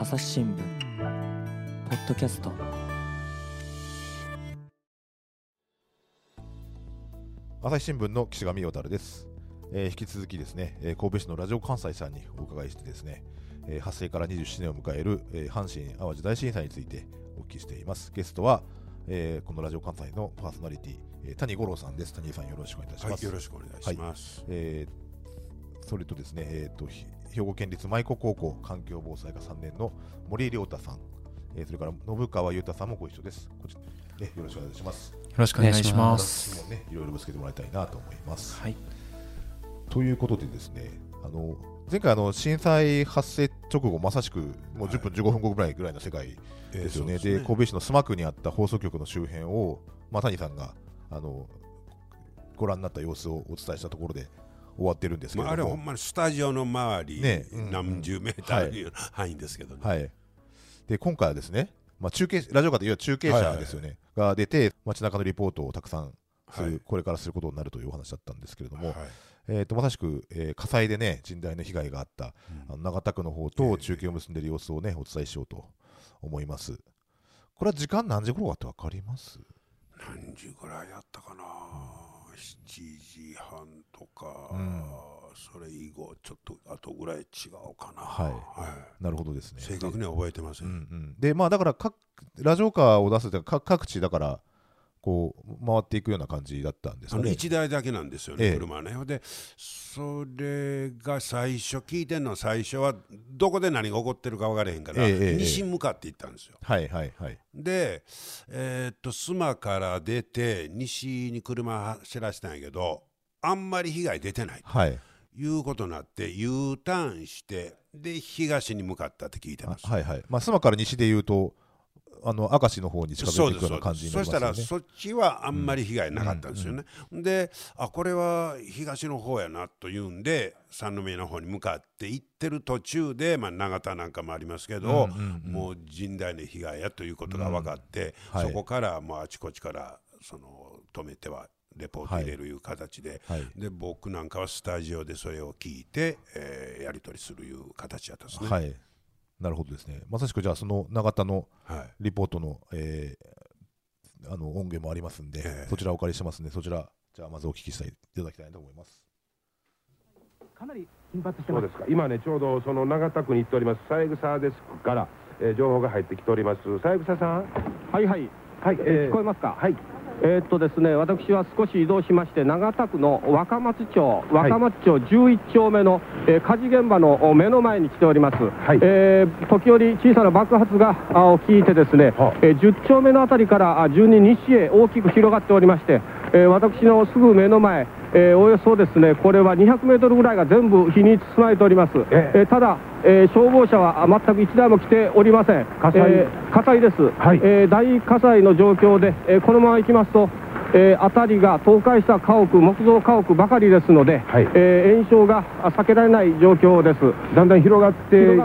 朝日新聞ポッドキャスト。朝日新聞の岸上陽太です、えー引き続きですね、えー神戸市のラジオ関西さんにお伺いしてですね、えー発生から27年を迎える、えー阪神・淡路大震災についてお聞きしています。ゲストは、えーこのラジオ関西のパーソナリティ、えー谷五郎さんです。谷さんよろしくお願いいたします、はい、よろしくお願いします。えーそれとですね、えー、とひ兵庫県立舞子高校環境防災科3年の森井亮太さん、えーそれから信川裕太さんもご一緒です。こちらね、よろしくお願いします。よろしくお願いします。いろいろぶつけてもらいたいなと思います。はい。ということでですね、あの前回あの震災発生直後まさしくもう10分15分後ぐらいぐらいの世界ですよね。えーそうで神戸市の須磨区にあった放送局の周辺を、まあ、谷さんがあのご覧になった様子をお伝えしたところで終わってるんですけれまあ、ども、あれほんまにスタジオの周り、ねうん何十メーターある範囲ですけどね。はい、で今回はですね、まあ、中継ラジオカといわゆる中継車ですよね、が出て街中のリポートをたくさんする、はい。これからすることになるというお話だったんですけれども、はい。えー、とまさしく、えー火災でね甚大な被害があった、あの長田区の方と中継を結んでいる様子をねお伝えしようと思います。これは時間何時頃かって分かります？何時ぐらいやったかな、7時半とか、んそれ以後、ちょっと後ぐらい違うかな。はいはいなるほどですね。正確には覚えてませ。うんんうん、でまあだから各ラジオカーを出すというか各各地だからこう回っていくような感じだったんですあのよね。1台だけなんですよね、ええ車ね。で、それが最初、聞いてんのは最初は、どこで何が起こってるか分からへんから、え西に向かって行ったんですよ。はいはいはい。で、えーっと須磨から出て西に車走らせたんやけどあんまり被害出てないはいということになって U ターンしてで東に向かったって聞いてあます。はいはい。まあ、須磨から西で言うと、あの明石の方に近づそですいていくような感じになそしたりますよね。らそっちはあんまり被害なかったんですよね。であこれは東の方やなというんで三宮の方に向かって行ってる途中で、まあ、長田なんかもありますけど、もう甚大な被害やということが分かって、はいそこからもうあちこちからその止めてはレポート入れるいう形で,、はいで僕なんかはスタジオでそれを聞いて、えーやり取りするいう形やったんですね。はい。なるほどですね。まさしくじゃあ、その永田のはい。リポートの,、えーあの音源もありますんで、ええ。そちらお借りしてますんで、そちら、じゃあまずお聞きしたいいただきたいと思います。かなり頻発してます。そうですか。今ねちょうどその長田区に行っております三枝デスクから、えー情報が入ってきております。三枝さん。はいはい、はい、えー聞こえますか、はいえーっとですね、私は少し移動しまして、長田区の若松町、若松町11丁目の、えー火事現場のお目の前に来ております、い。えー時折、小さな爆発があを聞いて、ですね、はえー10丁目のあたりからあ順に西へ大きく広がっておりまして、えー私のすぐ目の前、えーおよそですねこれは200メートルぐらいが全部火に包まれております、え。えーただ、えー消防車はあ全く1台も来ておりません、火災。えー火災です、はい。えー大火災の状況で、えーこのまま行きますと、えー辺りが倒壊した家屋、木造家屋ばかりですので、はい。えー炎症があ避けられない状況です。だんだん広がっている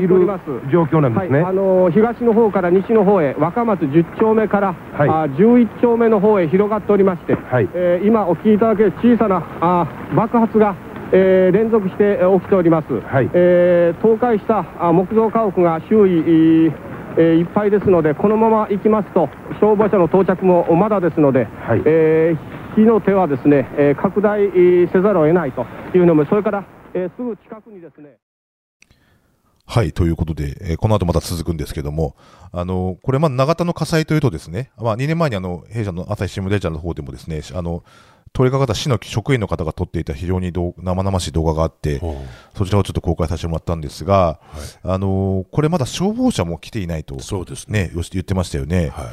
状況なんですね、はい。あのー東の方から西の方へ、若松10丁目から、はい。あ11丁目の方へ広がっておりまして、はい。えー今お聞きいただける小さなあ爆発が、えー連続してえー起きております。はい。えー倒壊したあ木造家屋が周囲、えーえーいっぱいですので、このまま行きますと、消防車の到着もまだですので、はい。えー火の手はですね、えー拡大えーせざるを得ないというのも、それから、えーすぐ近くにですね、はい、ということで、えーこの後また続くんですけども、あのこれ、まあ、長田の火災というとですね、まあ、2年前にあの弊社の朝日新聞デジタルの方でもですね、あの通りかかった市の職員の方が撮っていた非常に生々しい動画があって、ほそちらをちょっと公開させてもらったんですが、あのこれまだ消防車も来ていないとう、そうですね。ね、よし言ってましたよね。はい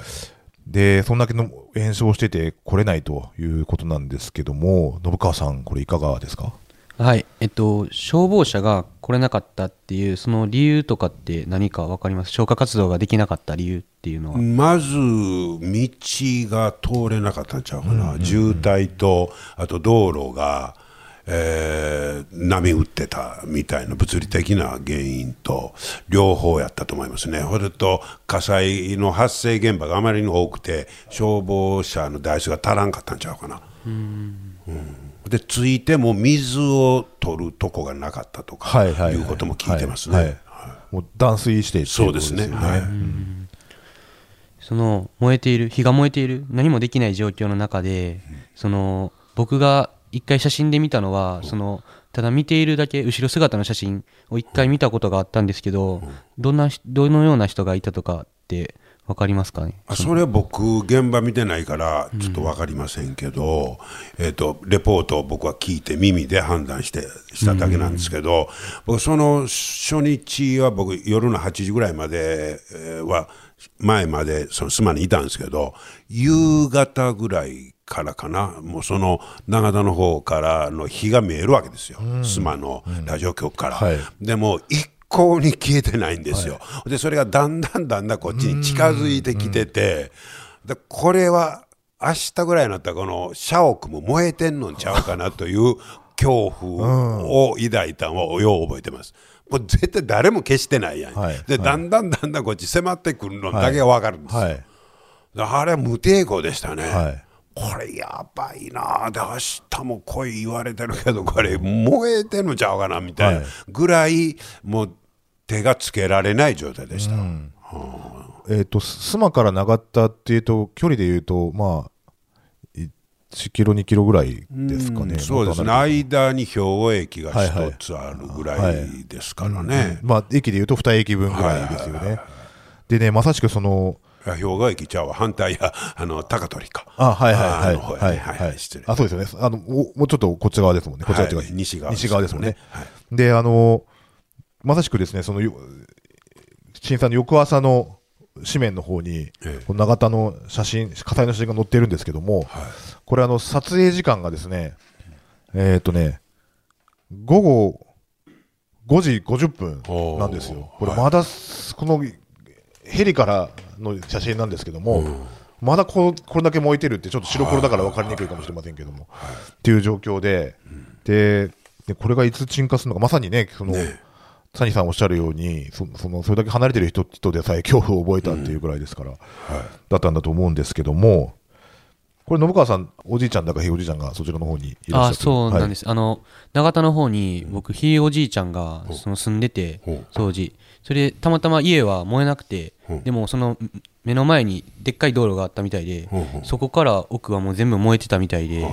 で、そんだけの炎症をしてて来れないということなんですけども、信川さん、これいかがですか？はい、えっと、消防車が来れなかったっていう、その理由とかって何か分かります？消火活動ができなかった理由っていうのは。まず道が通れなかったんちゃうかな、渋滞とあと道路が、えー波打ってたみたいな物理的な原因と両方やったと思いますね、それと火災の発生現場があまりに多くて消防車の台数が足らんかったんちゃうかな。うんでついても水を取るとこがなかったとかはいはいはい。いうことも聞いてますね。はいはい。もう断水してっていそうですね。ことはいその燃えている火が燃えている何もできない状況の中で、その僕が一回写真で見たのは、そのただ見ているだけ後ろ姿の写真を一回見たことがあったんですけど、どんなどのような人がいたとかって分かりますかね？あそれは僕現場見てないからちょっと分かりませんけど、えー、とレポートを僕は聞いて耳で判断してしただけなんですけど、僕その初日は僕夜の8時ぐらいまでえーは前までその須磨にいたんですけど夕方ぐらいからかなもうその長田の方からの火が見えるわけですよ、須磨のラジオ局から。はい。でも一向に消えてないんですよ、でそれがだんだんだんだんこっちに近づいてきてて、でこれは明日ぐらいになったらこの社屋も燃えてんのんちゃうかなという恐怖を抱いたのをよう覚えてます。もう絶対誰も消してないやん、はい。でだんだんだんだんこっち迫ってくるのだけが分かるんです。よ、はい。であれは無抵抗でしたね、はい。これやばいな。で明日も来い言われてるけどこれ燃えてんのちゃうかなみたいなはい。ぐらいもう手がつけられない状態でした、えっ、と須磨から長田っていうと距離でいうとまあ1キロ2キロぐらいですかね、そうですね。まあ間に兵庫駅がはいはい一つあるぐらいですからね、まあ駅でいうと2駅分ぐらいですよね、でねまさしくその兵庫駅ちゃうわ。反対や あの高取か。あはいはいはい。はいねはい。はい失礼。あそうですよね。あのもうちょっとこっち側ですもんね。こっち側。はい。西側西側ですもんね、はい。であのまさしくですねそのよ震災の翌朝の紙面の方に、ええ。この長田の写真火災の写真が載ってるんですけども、これあの撮影時間がですねえっ、とね午後5時50分なんですよ。これまだこのヘリからの写真なんですけども、まだこうこれだけ燃えてるってちょっと白黒だから分かりにくいかもしれませんけども、っていう状況で、ででこれがいつ鎮火するのかまさにねそのねサニーさんおっしゃるようにそそのそれだけ離れてる人人でさえ恐怖を覚えたっていうぐらいですから、だったんだと思うんですけどもこれ信川さんおじいちゃんだかひいおじいちゃんがそちらの方にいらっしゃあって。そうなんです。す、あの長田の方に僕ひいおじいちゃんがその住んでてほう。当時。それでたまたま家は燃えなくてでもその目の前にでっかい道路があったみたいでそこから奥はもう全部燃えてたみたいで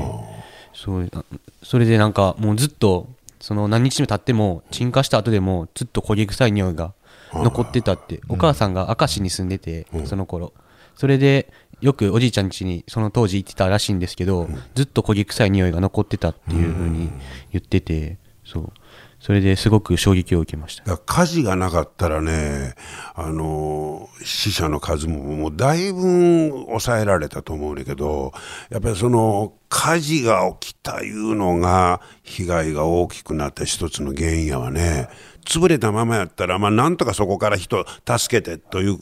そうあそれでなんかもうずっとその何日も経っても鎮火した後でもずっと焦げ臭い匂いが残ってたってお母さんが明石に住んでてその頃。それでよくおじいちゃん家にその当時行ってたらしいんですけどずっと焦げ臭い匂いが残ってたっていう風に言っててそうそれですごく衝撃を受けました火事がなかったらね、あの死者の数ももうだいぶ抑えられたと思うんだけどやっぱりその火事が起きたいうのが被害が大きくなった一つの原因やわね潰れたままやったら、まあ、なんとかそこから人助けてという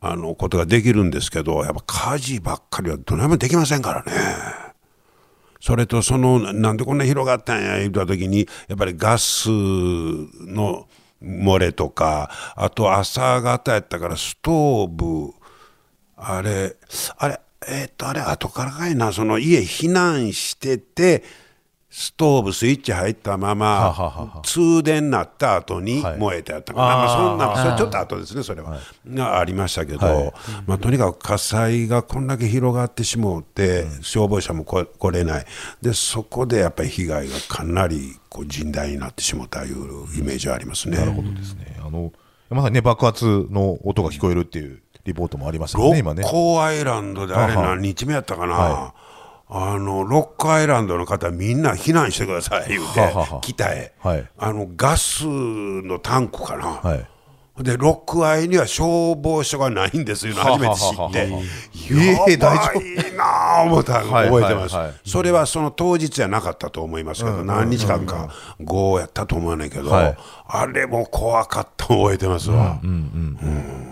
あのことができるんですけどやっぱ火事ばっかりはどないもできませんからね。それとそのなんでこんな広がったんや言った時にやっぱりガスの漏れとかあと朝方やったからストーブあれあれえーっとあれ後からかいなその家避難しててストーブスイッチ入ったまま通電なった後にはい。燃えてあったかな、まあ、そんなそれちょっと後ですねそれは、がありましたけど、はい。まあ、とにかく火災がこんだけ広がってしもうて、消防車も来来れない。でそこでやっぱり被害がかなりこう甚大になってしもうたいうイメージはありますね。なるほどですね。あのまさにね爆発の音が聞こえるっていうリポートもありましたよね今ね。六甲アイランドであれ何日目やったかな、はあの六甲アイランドの方みんな避難してください言うてははは北へ、はい。あのガスのタンクかな、はい。でロックアイには消防署がないんですよ初めて知ってええ大丈ばいなあ思ったの。はい。覚えてます、はいはい。それはその当日じゃなかったと思いますけど、何日間か後やったと思うねんけど、はい。あれも怖かったの覚えてますわ、うん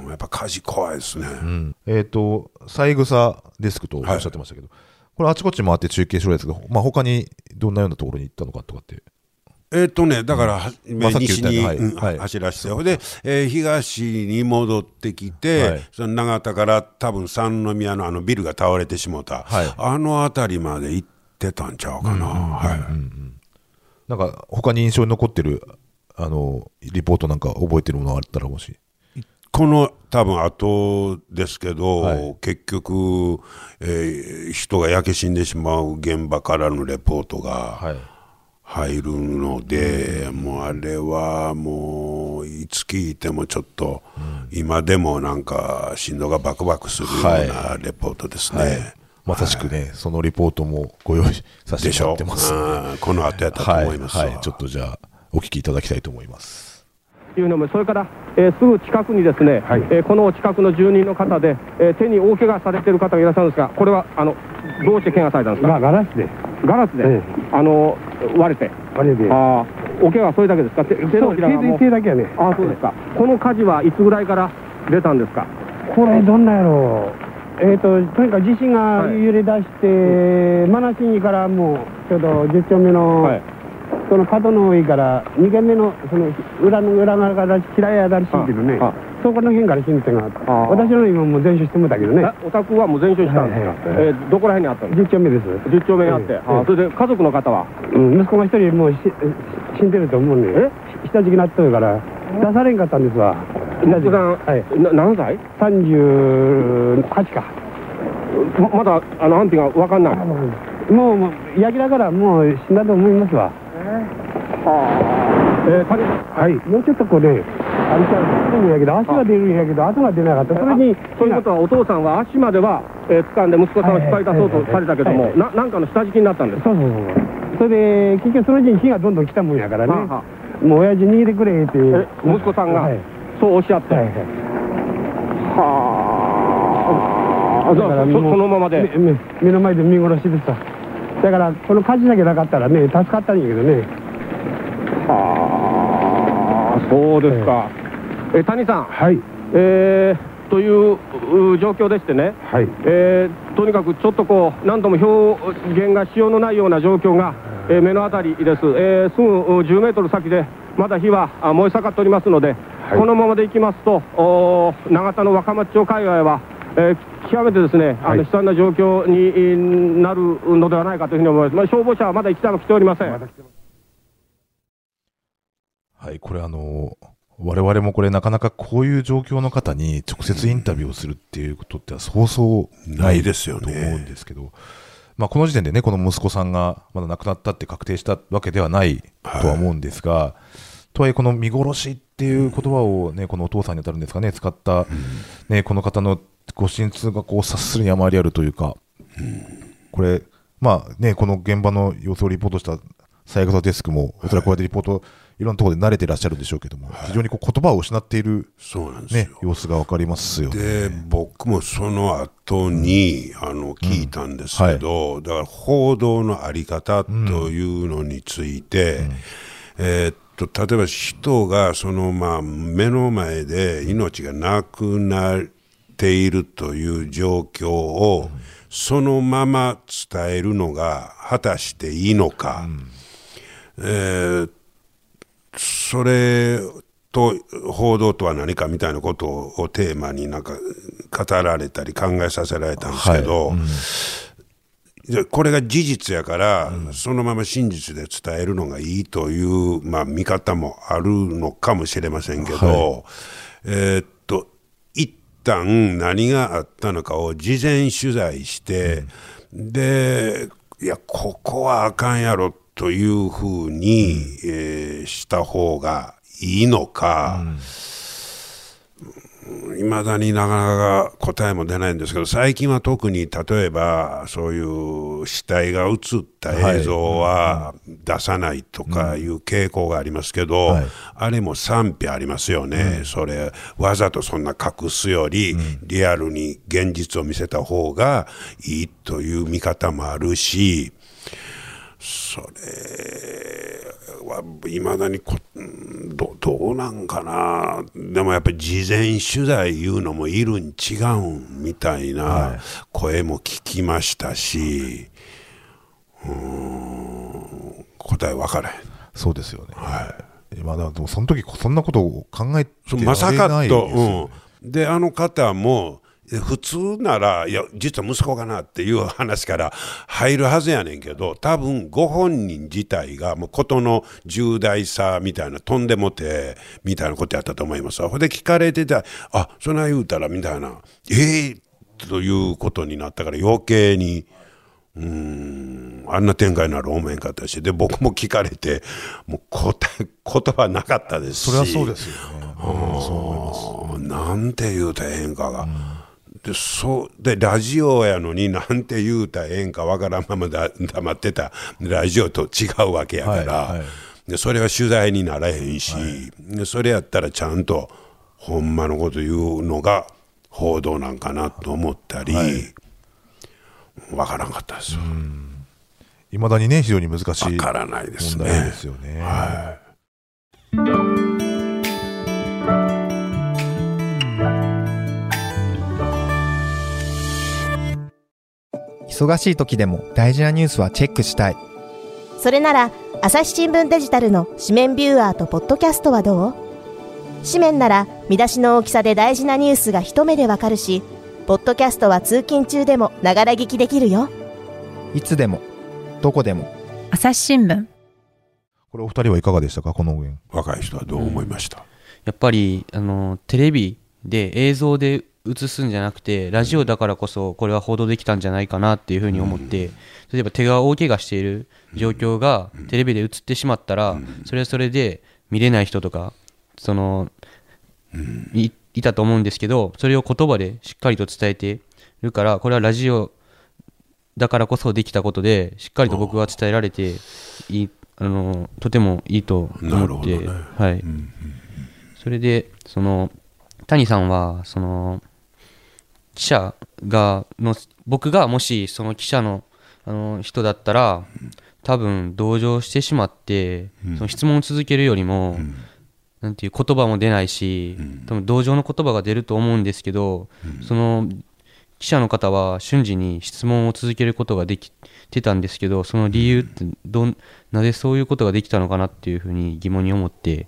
やっぱ火事怖いですね、えっ、と三枝デスクとおっしゃってましたけど、これあちこち回って中継してるやつが、まあ他にどんなようなところに行ったのかとかって。えーっとね、だから、はまあさっき言西に、はい。はい。走らせて、ほいで、えー東に戻ってきて、はい。その長田から多分三宮のあのビルが倒れてしもうた、はい。あの辺りまで行ってたんちゃうかな。はい。なんか他に印象に残ってるああのリポートなんか覚えてるものがあったらもしこの多分後ですけど、はい。結局、えー人が焼け死んでしまう現場からのレポートがはい。入るので、もうあれはもういつ聞いてもちょっと、今でもなんか心臓がバクバクするようなレポートですね。まさしくね、そのリポートもご用意させてょもらってます。のでうんこの後やったとはい、思いますわ。はい、ちょっとじゃあお聞きいただきたいと思いますいうのもそれから、えーすぐ近くにですね、えーこの近くの住人の方で、えー手に大怪我されてる方がいらっしゃるんですがこれはあのどうして怪我されたんですか、ガラスで、ガラスで、えあの割れて。あれで、あーお怪我はそれだけですか？手手のひらがもう。手だけやね。あーそうですか。この火事はいつぐらいから出たんですか？これ、どんなやろう。えー、ととにかく地震がはい揺れ出して、マナシニからもうちょうど10丁目の、はいその角の上から2軒目のその裏の裏側から平屋だらしいけどね。ああ。そこの辺から死んでがあ私の今もう全焼してもたけどね。えお宅はもう全焼したんですか、えーどこら辺にあったんです10丁目です、か10丁目にあって、それで家族の方は？うん、息子が一人もうし死んでると思うねえ？下敷きになっとるから出されんかったんですわ。息子さん、はい。な何歳？38か。ままだあの安否が分かんない。もうもう焼きだからもう死んだと思いますわえー、はい。もうちょっとこうね歩いたらすぐんやけど足が出るんやけど後が出なかった。それにそういうことはお父さんは足までは、えー掴んで息子さんを引っ張り出そうとされたけども、ななんかの下敷きになったんですそうそうそうそれで結局そのうちに火がどんどん来たもんやからね。はあ。はもう親父逃げてくれってえ息子さんがはい。そうおっしゃって、はいはあ。そのままで、目の前で見殺しでさだからこの火事だけなかったらね助かったんやけどね。はあそうですか、えー谷さん、はい。えーというう状況でしてね、はい。えーとにかくちょっとこう、何度も表現がしようのないような状況が、えー目の当たりです、えーすぐう10メートル先で、まだ火はあ燃え盛っておりますので、い。このままでいきますと、永田の若松町界隈は、えー極めてですね、あはい。の悲惨な状況にえーなるのではないかというふうに思います、まあ、消防車はまだ一台も来ておりません。はいこれあの我々もこれなかなかこういう状況の方に直接インタビューをするっていうことってそうそうないですよと思うんね。ですけど、まあ、この時点でね、この息子さんがまだ亡くなったって確定したわけではないとは思うんですが、とはいえ、この見殺しっていう言葉をね、このお父さんに当たるんですかね、使った、ね、この方のご心痛がこう察するにあまりあるというか、これ、まあね、この現場の様子をリポートした三枝デスクも、おそらくこうやってリポート、いろんなところで慣れてらっしゃるんでしょうけども、非常にこう言葉を失っている、そうなんですねよ。、様子が分かりますよね。で僕もその後に、あの聞いたんですけど、だから報道のあり方というのについて、えーっと例えば人がその、まあ、目の前で命がなくなっているという状況を、そのまま伝えるのが果たしていいのか。えーそれと報道とは何かみたいなことをテーマになんか語られたり考えさせられたんですけど、じゃあこれが事実やから、そのまま真実で伝えるのがいいという、まあ、見方もあるのかもしれませんけど、えーっと一旦何があったのかを事前取材して、でいやここはあかんやろというふうに、えーした方がいいのか。いまだになかなか答えも出ないんですけど最近は特に例えばそういう死体が映った映像は出さないとかいう傾向がありますけど、はい。あれも賛否ありますよね、それわざとそんな隠すより、リアルに現実を見せた方がいいという見方もあるしそれはいまだにこうんどどうなんかなでもやっぱり事前取材いうのもいるん違うんみたいな声も聞きましたし、うーん答え分からへん。そうですよね。はい。まだ、でもその時そんなことを考えてまさかと、うん、であの方も普通ならいや実は息子かなっていう話から入るはずやねんけど多分ご本人自体がもう事の重大さみたいなとんでもてみたいなことやったと思いますほんで聞かれてたあそない言うたらみたいなええということになったから余計に。うーんあんな展開になる思えんかったしで僕も聞かれてもう答え言葉なかったですし。それはそうですよね、うんそう思います。なんて言うたらええんかが、でそうでラジオやのになんて言うたらええんかわからんままだ黙ってたラジオと違うわけやから、はいはい。でそれは取材にならへんし、でそれやったらちゃんとほんまのこと言うのが報道なんかなと思ったり、わからんかったですよ。いまだにね非常に難しいわからないですね。問題ですよね。忙しい時でも大事なニュースはチェックしたい。それなら朝日新聞デジタルの紙面ビューアーとポッドキャストはどう？紙面なら見出しの大きさで大事なニュースが一目でわかるしポッドキャストは通勤中でもながら聞きできるよ。いつでもどこでも。朝日新聞。これお二人はいかがでしたか？この応援。若い人はどう思いました、やっぱりあのテレビで映像で映すんじゃなくてラジオだからこそこれは報道できたんじゃないかなっていうふうに思って、例えば手が大怪我している状況がテレビで映ってしまったら、それはそれで見れない人とかその、いいたと思うんですけどそれを言葉でしっかりと伝えてるからこれはラジオだからこそできたことでしっかりと僕は伝えられていいあのとてもいいと思って、ね。はい、それでその谷さんはその記者がの僕がもしその記者のあの人だったら多分同情してしまって、その質問を続けるよりも、なんていう言葉も出ないし、多分同情の言葉が出ると思うんですけど、その記者の方は瞬時に質問を続けることができてたんですけどその理由ってどんなぜそういうことができたのかなっていうふうに疑問に思って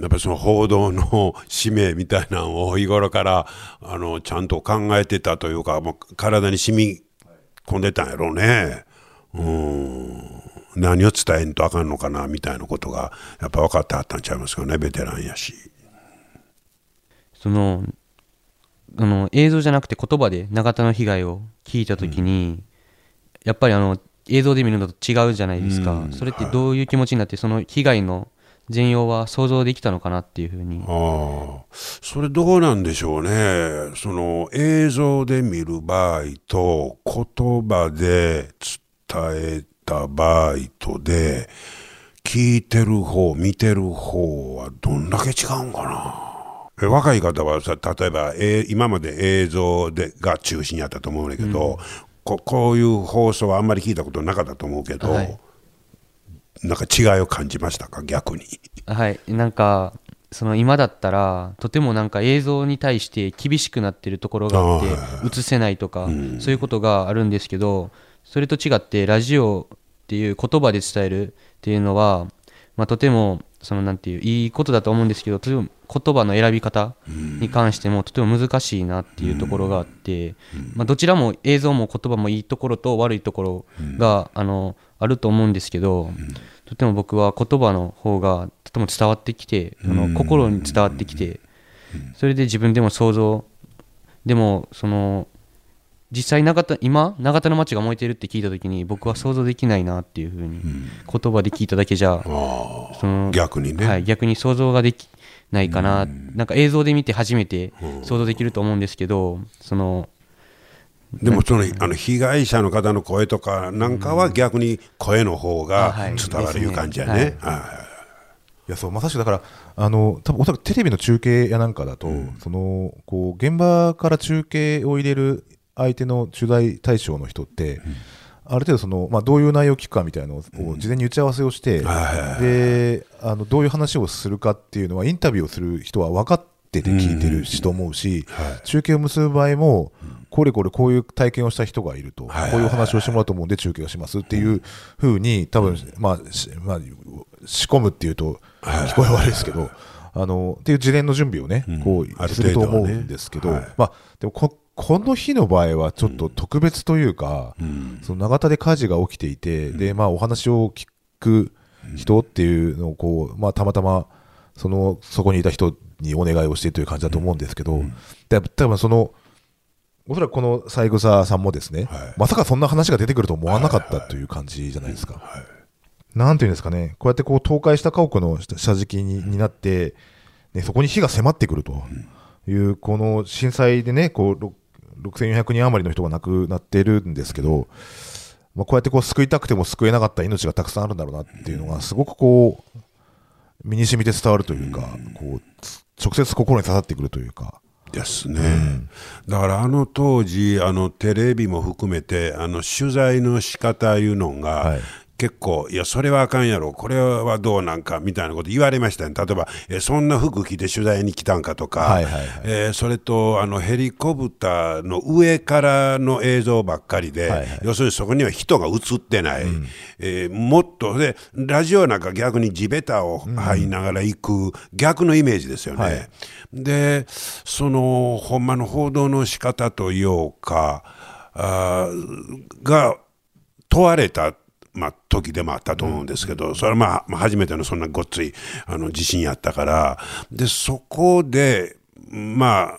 やっぱりその報道の使命みたいなのを日頃からあのちゃんと考えてたというかもう体に染み込んでたんやろうね。うん。何を伝えんとあかんのかなみたいなことがやっぱ分かってはったんちゃいますかねベテランやし。そのあの映像じゃなくて言葉で永田の被害を聞いた時に、やっぱりあの映像で見るのと違うじゃないですか、それってどういう気持ちになってその被害の全容は想像できたのかなっていうふうに。あそれどうなんでしょうね。その映像で見る場合と言葉で伝えた場合とで聞いてる方見てる方はどんだけ違うんかな。若い方はさ例えば、え今まで映像でが中心やったと思うんだけど、ここういう放送はあんまり聞いたことなかったと思うけど、はいなんか違いを感じましたか？逆に。はい。なんかその今だったらとてもなんか映像に対して厳しくなってるところがあって映せないとか、そういうことがあるんですけどそれと違ってラジオっていう言葉で伝えるっていうのは、まあ、とてもそのなんていういいことだと思うんですけどとても言葉の選び方に関してもとても難しいなっていうところがあって、まあ、どちらも映像も言葉もいいところと悪いところが、あのあると思うんですけど、とても僕は言葉の方がとても伝わってきて、あの心に伝わってきて、それで自分でも想像でもその実際永田今永田の町が燃えてるって聞いた時に僕は想像できないなっていうふうに言葉で聞いただけじゃ、その逆にね。はい、逆に想像ができないかな、なんか映像で見て初めて想像できると思うんですけど、そのでもそのあの被害者の方の声とかなんかは逆に声の方あがはい。伝わるいう感じやね。はい。い。やそうまさしくだからあの多分おそらくテレビの中継やなんかだと、そのこう現場から中継を入れる相手の取材対象の人って、ある程度その、まあ、どういう内容を聞くかみたいなのを事前に打ち合わせをして、であのどういう話をするかっていうのはインタビューをする人は分かってて聞いてるしと思うし、中継を結ぶ場合も、これこれこういう体験をした人がいると、こういうお話をしてもらうと思うんで中継をしますっていうふうに多分、まあしまあ、仕込むっていうと聞こえ悪いですけど、あのっていう事前の準備をね、うん。こうすると思うんですけど、はい。まあ、でもここの日の場合はちょっと特別というか、うん。その長田で火事が起きていて、でまあ、お話を聞く人っていうのをこう、まあ、たまたまそのそこにいた人にお願いをしてという感じだと思うんですけど、で多分そのおそらくこの三枝さんもですね、はい。まさかそんな話が出てくると思わなかったという感じじゃないですか。なんていうんですかね、こうやってこう倒壊した家屋の下下敷きにになって、ね、そこに火が迫ってくるという、この震災でね、こうろ6400人余りの人が亡くなっているんですけど、まあ、こうやってこう救いたくても救えなかった命がたくさんあるんだろうなっていうのが、すごくこう、身に染みて伝わるというか、こうつ直接心に刺さってくるというか。ですね、だからあの当時あのテレビも含めてあの取材の仕方いうのが、はい結構、いや、それはあかんやろ、これはどうなんかみたいなこと言われましたね、例えば、えそんな服着て取材に来たんかとか、はいはいはい。えーそれとあのヘリコプターの上からの映像ばっかりで、はいはい。要するにそこには人が映ってない、えーもっとで、ラジオなんか逆に地べたを這いながら行く、逆のイメージですよね。はい。で、そのほんまの報道の仕方というか、あーが問われた、まあ、時でもあったと思うんですけど、それはまあ、まあ初めてのそんなごっついあの地震やったから、で、そこで、まあ、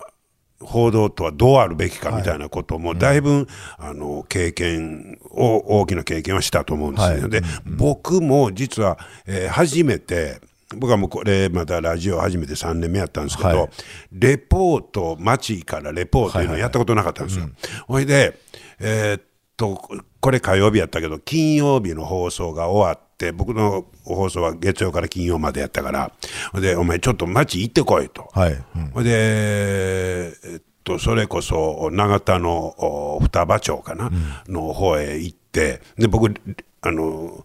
報道とはどうあるべきかみたいなことも、だいぶ、あの経験を、大きな経験はしたと思うんですよ。はい。で、僕も実は、えー初めて、僕はもうこれまたラジオ初めて3年目やったんですけど、はい。レポート街からレポートいうのをやったことなかったんですよ。ほいで、えとこれ火曜日やったけど金曜日の放送が終わって僕の放送は月曜から金曜までやったからでお前ちょっと街行ってこいと。はい。うん。で、えっと、それこそ永田のお双葉町かな、の方へ行ってで僕あの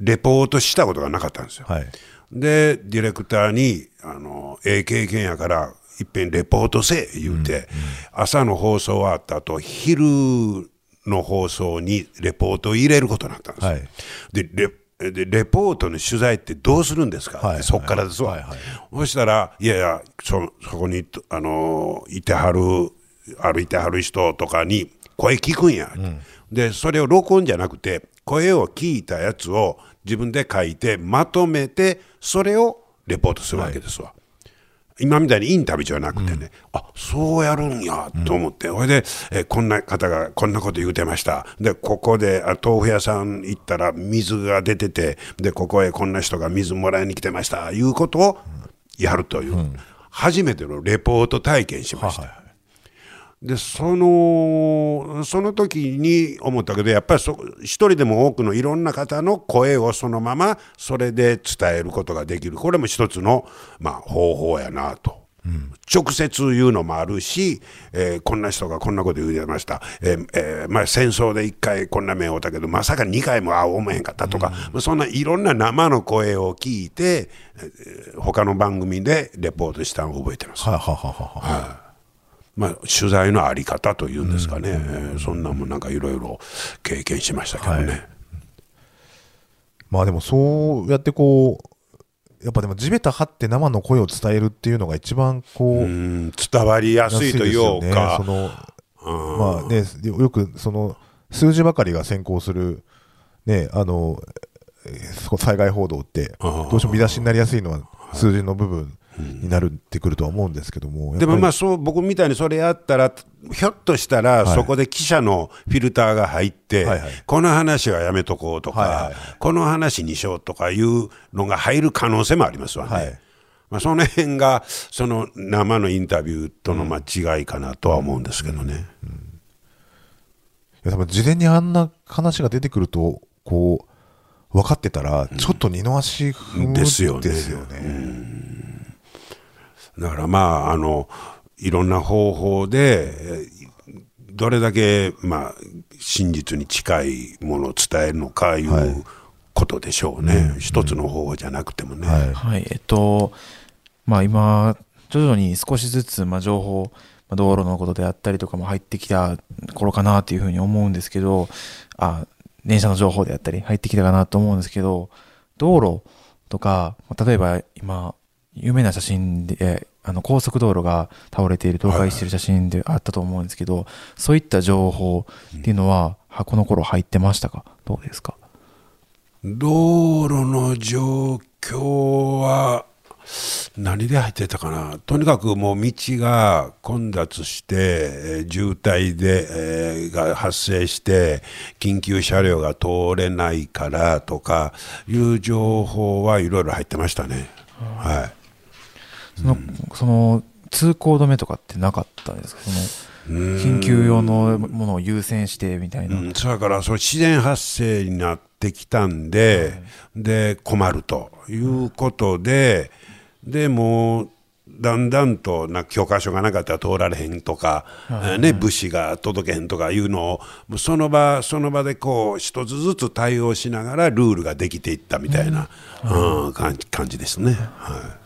レポートしたことがなかったんですよ。はい。でディレクターにあの「ええ経験やからいっぺんレポートせえ」言うて、朝の放送終わった後昼の放送にレポートを入れることになったんです。よ。はい。でレでレポートの取材ってどうするんですか、はい。そっからですわ、はい。はい。そしたら、いやいや、そそこに、あのいてはる、歩いてはる人とかに声聞くんや、で、それを録音じゃなくて、声を聞いたやつを自分で書いて、まとめて、それをレポートするわけですわ。今みたいにインタビューじゃなくてね、あそうやるんやと思って、ほいで、えーこんな方がこんなこと言うてました、でここであ豆腐屋さん行ったら水が出てて、でここへこんな人が水もらいに来てましたいうことをやるという、初めてのレポート体験しました。でそのその時に思ったけどやっぱりそ一人でも多くのいろんな方の声をそのままそれで伝えることができる。これも一つの、まあ、方法やなと。直接言うのもあるし、えーこんな人がこんなこと言うてました、えーえーまあ、戦争で1回こんな目を負ったけどまさか2回も会おう思えへんかったとか、まあそんないろんな生の声を聞いて、えー他の番組でレポートしたのを覚えてます。はいはいはいはい。はいまあ、取材のあり方というんですかね、えーそんなもんなんかいろいろ経験しましたけどね。まあでもそうやってこうやっぱでも地べた張って生の声を伝えるっていうのが一番こう、うん伝わりやすいという安か、ね。そのまあねよよくその数字ばかりが先行するねあの災害報道ってどうしても見出しになりやすいのは数字の部分になるってくるとは思うんですけどもでもまああそう僕みたいにそれやったらひょっとしたらはい。そこで記者のフィルターが入って、はいはい。この話はやめとこうとか、はいはいはい。この話にしようとかいうのが入る可能性もありますわね。はい。まあ、その辺がその生のインタビューとのまあ違いかなとは思うんですけどね。いや多分事前にあんな話が出てくるとこう分かってたらちょっと二の足踏むですよね。ですよねだからまああのいろんな方法でえーどれだけまあ真実に近いものを伝えるのかいう、はいことでしょうね、一つの方法じゃなくてもね。はい。はい、えっと、まあ今、徐々に少しずつ、まあ情報、まあ道路のことであったりとかも入ってきた頃かなっていうふうに思うんですけど、あ、電車の情報であったり入ってきたかなと思うんですけど、道路とか、まあ例えば今、有名な写真で、あの高速道路が倒れている、倒壊している写真であったと思うんですけど、そういった情報っていうのは、はこの頃入ってましたか？どうですか？道路の状況は何で入ってたかな？とにかくもう道が混雑して、えー渋滞で、えーが発生して緊急車両が通れないからとかいう情報はいろいろ入ってましたね。はいその,、その通行止めとかってなかったんですか？その緊急用のものを優先してみたいな。うん、それからその自然発生になってきたんで,、で困るということで、でもうだんだんとな許可証がなかったら通られへんとか、えーね、物資が届けへんとかいうのをその場その場でこう一つずつ対応しながらルールができていったみたいな、うん感じ感じですね。はい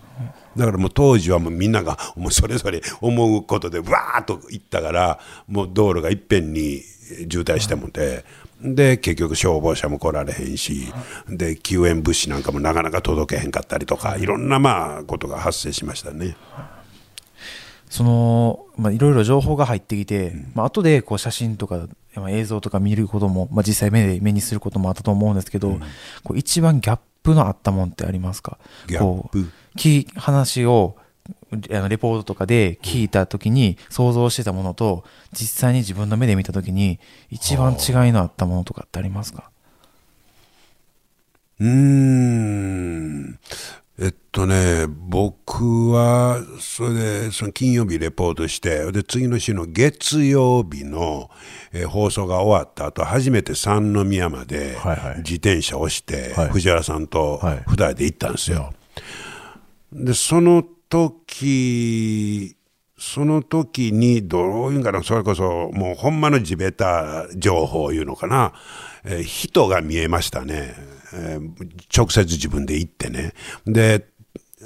だからもう当時はもうみんながもうそれぞれ思うことでわーっと行ったからもう道路がいっぺんに渋滞してもて、で結局消防車も来られへんしで救援物資なんかもなかなか届けへんかったりとかいろんなまあことが発生しましたね。その、まあ、いろいろ情報が入ってきて、まあ後でこう写真とか、まあ、映像とか見ることも、まあ、実際目で目にすることもあったと思うんですけど、こう一番ギャップのあったもんってありますか？ギャップ？こうき話をあのレポートとかで聞いた時に想像してたものと実際に自分の目で見た時に一番違いのあったものとかってありますか？うーん。えっとね、僕はそれでその金曜日レポートしてで次の週の月曜日の、えー放送が終わった後初めて三宮まで自転車をして、藤原さんと二人で行ったんですよ。でその時その時にどういうんかなそれこそもうほんまの地べた情報いうのかな、えー人が見えましたね、えー直接自分で行ってね。で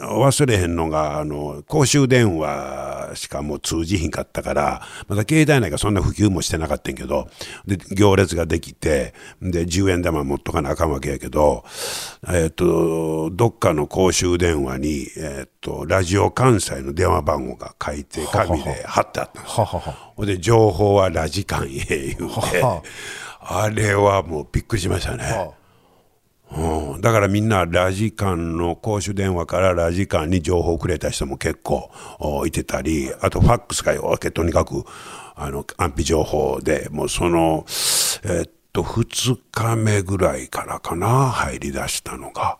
忘れへんのがあの公衆電話しかもう通じひんかったからまだ携帯なんかそんな普及もしてなかったんやけどで行列ができてで10円玉持っとかなあかんわけやけど、えっとどっかの公衆電話に、えっとラジオ関西の電話番号が書いて紙で貼ってあったんですよ。ほんで情報はラジカンへ言うてあれはもうびっくりしましたね。うん、だからみんなラジカンの公衆電話からラジカンに情報をくれた人も結構いてたりあとファックスがよけとにかくあの安否情報でもうそのえっと2日目ぐらいからかな入り出したのが。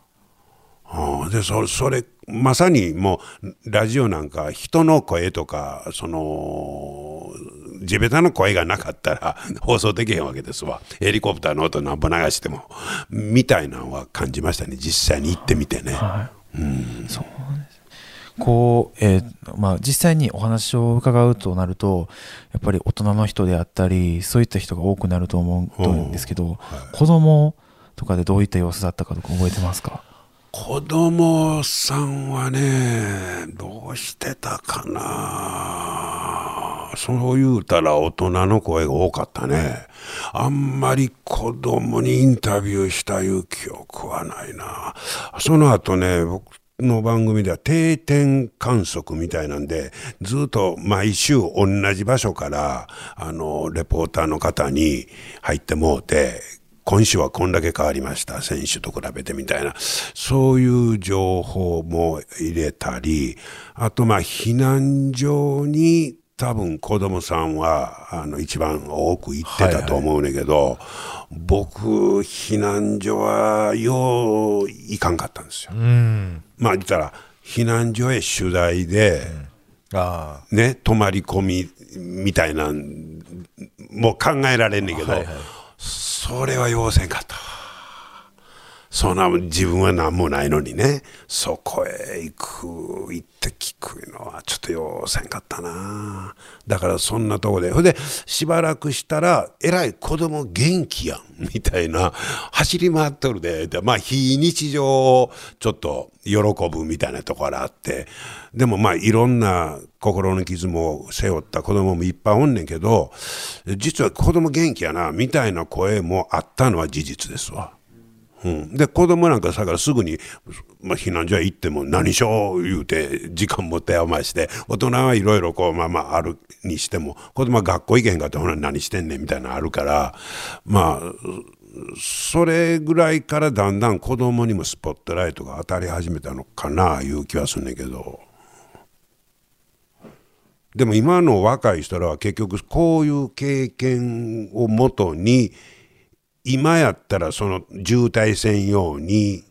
うんでそそれまさにもうラジオなんか人の声とかその地べたの声がなかったら放送できへんわけですわヘリコプターの音なんぼ流してもみたいなのは感じましたね実際に行ってみてね。うんこう、えーまあ、実際にお話を伺うとなるとやっぱり大人の人であったりそういった人が多くなると思うと思うんですけど、子供とかでどういった様子だったかとか覚えてますか子供さんはねどうしてたかなそう言うたら大人の声が多かったね。あんまり子供にインタビューしたいう記憶はないな。その後ね僕の番組では定点観測みたいなんでずっと毎週同じ場所からあのレポーターの方に入ってもうて今週はこんだけ変わりました先週と比べてみたいな。そういう情報も入れたりあとまあ避難所に多分子供さんはあの一番多く行ってたと思うねんけど、僕避難所はよう行かんかったんですよ。まあ言ったら避難所へ取材で、ね泊まり込みみたいなんもう考えられんねんけど、それは要せんかった。そんな自分は何もないのにね。そこへ行く行って聞くのはちょっと要せんかったな。だからそんなとこで。ほんでしばらくしたらえらい子供元気やんみたいな。走り回っとるでで。まあ非日常をちょっと喜ぶみたいなところあって。でもまあいろんな心の傷も背負った子供もいっぱいおんねんけど実は子供元気やなみたいな声もあったのは事実ですわ。うん、で子供なんかさからすぐに、まあ、避難所へ行っても何しよう言うて時間持って余して大人はいろいろこうまあまああるにしても子供は学校行けへんかってほら何してんねんみたいなのあるからまあそれぐらいからだんだん子供にもスポットライトが当たり始めたのかないう気はするんけど。でも今の若い人らは結局こういう経験をもとに今やったらその渋滞専用に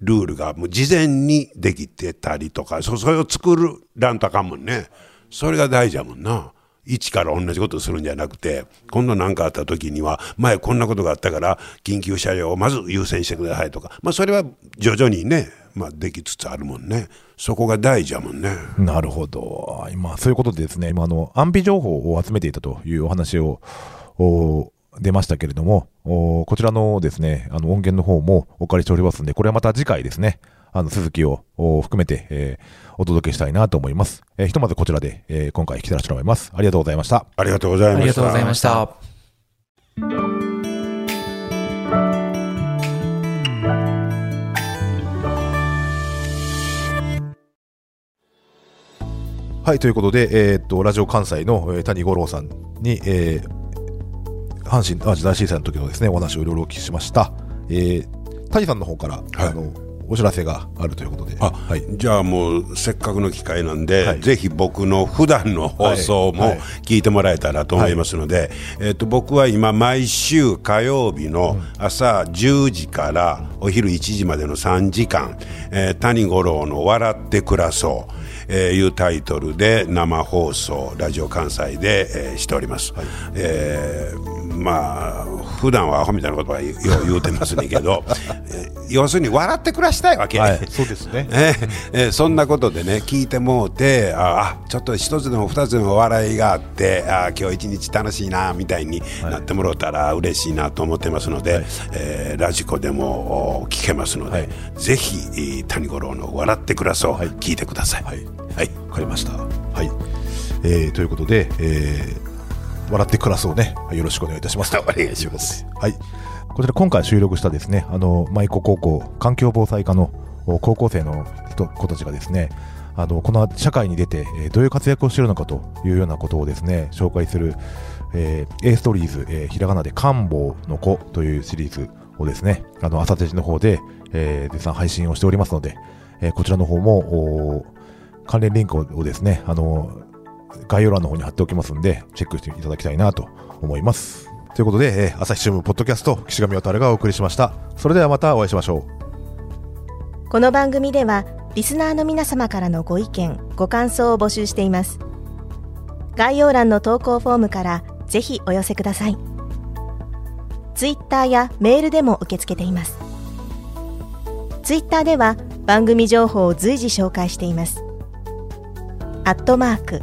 ルールがもう事前にできてたりとかそれを作るらんとあかんもんね。それが大事やもんな。一から同じことするんじゃなくて今度何かあった時には前こんなことがあったから緊急車両をまず優先してくださいとか。まあそれは徐々にね、まあ、できつつあるもんね。そこが大事やもんね。なるほど。今、そういうことでですね、今、あの、安否情報を集めていたというお話を、出ましたけれども、おこちらのですね、あの音源の方もお借りしておりますんで、これはまた次回ですね、あの、続きをお含めて、えーお届けしたいなと思います。えーひとまずこちらで、えー今回引き出してもらいます。ありがとうございました。ありがとうございましたありがとうございました。はい、ということで、えーっと、ラジオ関西の、えー谷五郎さんに、えー阪神・淡路大震災の時のですね、お話をいろいろお聞きしました。えー谷さんの方から、あの、お知らせがあるということで。あ、じゃあもうせっかくの機会なんで、ぜひ僕の普段の放送もはい。はい。聞いてもらえたらと思いますので、えっと僕は今毎週火曜日の朝10時からお昼1時までの3時間、えー谷五郎の笑って暮らそう。えーいうタイトルで生放送ラジオ関西で、えーしております、えーまあ普段はアホみたいなことはよう 言うてますねんけど、えー要するに笑って暮らしたいわけ、はいそうですね。えーえーそんなことでね聞いてもうてああちょっと一つでも二つでも笑いがあってあ今日一日楽しいなみたいになってもらったら嬉しいなと思ってますので、えーラジコでもお聞けますので、ぜひえー谷五郎の「笑ってください」聞いてください。はい、はい、わかりました。はい。えーということで、えー笑って暮らそうね。よろしくお願いいたします。お願いします。はい。こちら今回収録したですね、あの、舞子高校環境防災科のお高校生の人子たちがですね、あの、この社会に出て、えーどういう活躍をしているのかというようなことをですね、紹介する、えー、A ストーリーズ、えーひらがなで官房の子というシリーズをですね、あの、朝手の方で、えー絶賛配信をしておりますので、えーこちらの方も、お関連リンクをですね、あの、概要欄の方に貼っておきますんで、チェックしていただきたいなと思います。ということで、えー朝日新聞ポッドキャスト、岸上渡がお送りしました。それではまたお会いしましょう。この番組ではリスナーの皆様からのご意見ご感想を募集しています概要欄の投稿フォームからぜひお寄せくださいツイッターやメールでも受け付けていますツイッターでは番組情報を随時紹介していますアットマーク